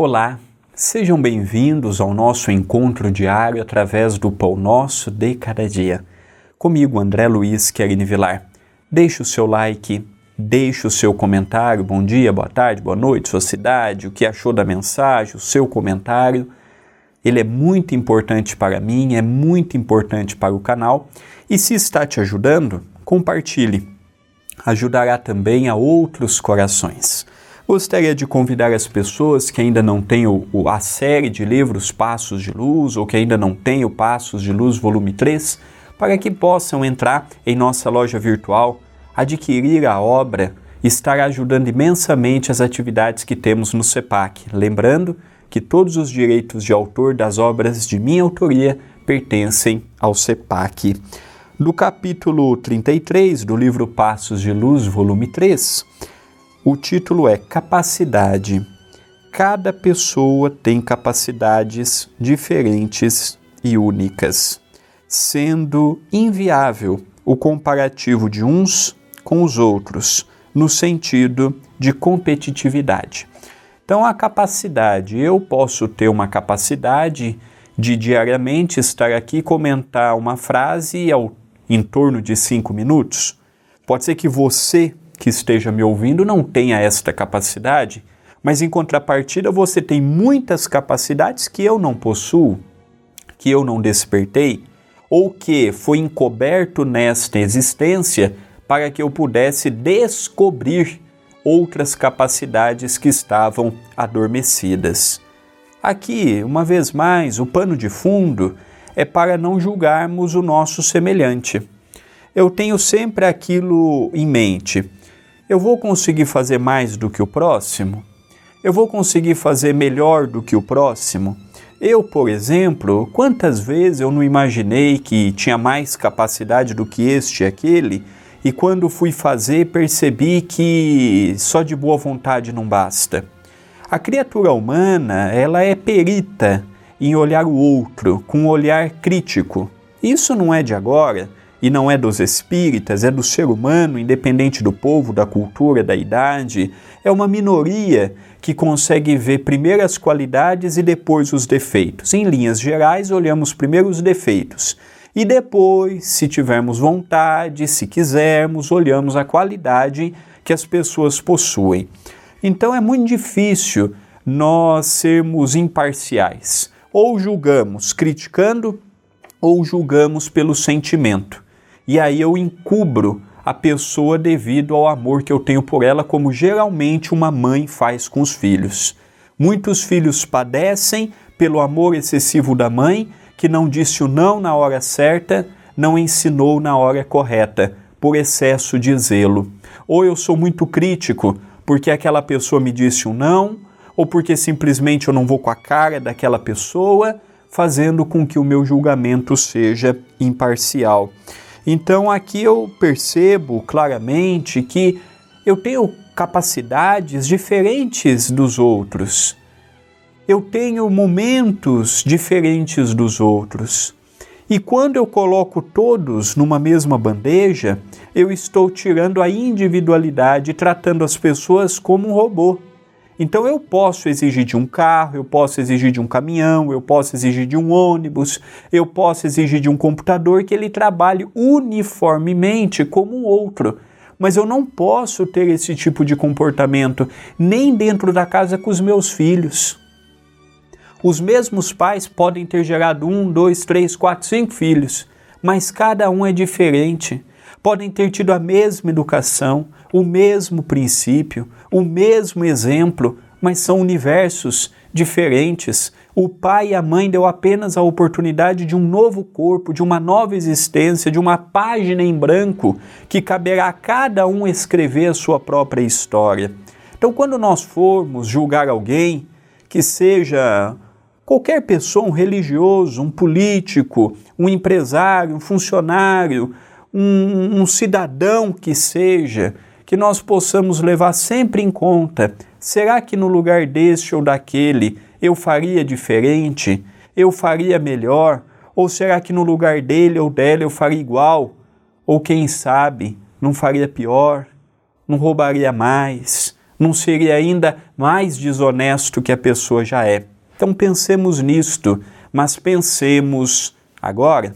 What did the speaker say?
Olá, sejam bem-vindos ao nosso encontro diário através do Pão Nosso de Cada Dia. Comigo, André Luiz Querini Vilar. Deixe o seu like, deixe o seu comentário, bom dia, boa tarde, boa noite, sua cidade, o que achou da mensagem, o seu comentário. Ele é muito importante para mim, é muito importante para o canal e se está te ajudando, compartilhe. Ajudará também a outros corações. Gostaria de convidar as pessoas que ainda não têm o, a série de livros Passos de Luz ou que ainda não têm o Passos de Luz volume 3 para que possam entrar em nossa loja virtual, adquirir a obra e estar ajudando imensamente as atividades que temos no CEPAC. Lembrando que todos os direitos de autor das obras de minha autoria pertencem ao CEPAC. No capítulo 33 do livro Passos de Luz, volume 3, o título é Capacidade. Cada pessoa tem capacidades diferentes e únicas, sendo inviável o comparativo de uns com os outros, no sentido de competitividade. Então, a capacidade, eu posso ter uma capacidade de diariamente estar aqui comentar uma frase ao, em torno de cinco minutos. Pode ser que você que esteja me ouvindo não tenha esta capacidade, mas em contrapartida você tem muitas capacidades que eu não possuo, que eu não despertei, ou que foi encoberto nesta existência para que eu pudesse descobrir outras capacidades que estavam adormecidas. Aqui, uma vez mais, o pano de fundo é para não julgarmos o nosso semelhante. Eu tenho sempre aquilo em mente eu vou conseguir fazer mais do que o próximo? Eu vou conseguir fazer melhor do que o próximo? Eu, por exemplo, quantas vezes eu não imaginei que tinha mais capacidade do que este e aquele, e quando fui fazer percebi que só de boa vontade não basta. A criatura humana, ela é perita em olhar o outro com um olhar crítico. Isso não é de agora e não é dos espíritas, é do ser humano, independente do povo, da cultura, da idade. É uma minoria que consegue ver primeiro as qualidades e depois os defeitos. Em linhas gerais, olhamos primeiro os defeitos e depois, se tivermos vontade, se quisermos, olhamos a qualidade que as pessoas possuem. Então é muito difícil nós sermos imparciais. Ou julgamos criticando ou julgamos pelo sentimento e aí eu encubro a pessoa devido ao amor que eu tenho por ela, como geralmente uma mãe faz com os filhos. Muitos filhos padecem pelo amor excessivo da mãe, que não disse o não na hora certa, não ensinou na hora correta, por excesso de zelo. Ou eu sou muito crítico porque aquela pessoa me disse um não, ou porque simplesmente eu não vou com a cara daquela pessoa, fazendo com que o meu julgamento seja imparcial. Então aqui eu percebo claramente que eu tenho capacidades diferentes dos outros. Eu tenho momentos diferentes dos outros. E quando eu coloco todos numa mesma bandeja, eu estou tirando a individualidade, tratando as pessoas como um robô. Então eu posso exigir de um carro, eu posso exigir de um caminhão, eu posso exigir de um ônibus, eu posso exigir de um computador que ele trabalhe uniformemente como o outro. Mas eu não posso ter esse tipo de comportamento nem dentro da casa com os meus filhos. Os mesmos pais podem ter gerado um, dois, três, quatro, cinco filhos, mas cada um é diferente. Podem ter tido a mesma educação, o mesmo princípio, o mesmo exemplo, mas são universos diferentes. O pai e a mãe deu apenas a oportunidade de um novo corpo, de uma nova existência, de uma página em branco que caberá a cada um escrever a sua própria história. Então, quando nós formos julgar alguém, que seja qualquer pessoa, um religioso, um político, um empresário, um funcionário, um, um cidadão que seja, que nós possamos levar sempre em conta: será que no lugar deste ou daquele eu faria diferente? Eu faria melhor? Ou será que no lugar dele ou dela eu faria igual? Ou quem sabe, não faria pior? Não roubaria mais? Não seria ainda mais desonesto que a pessoa já é? Então pensemos nisto, mas pensemos agora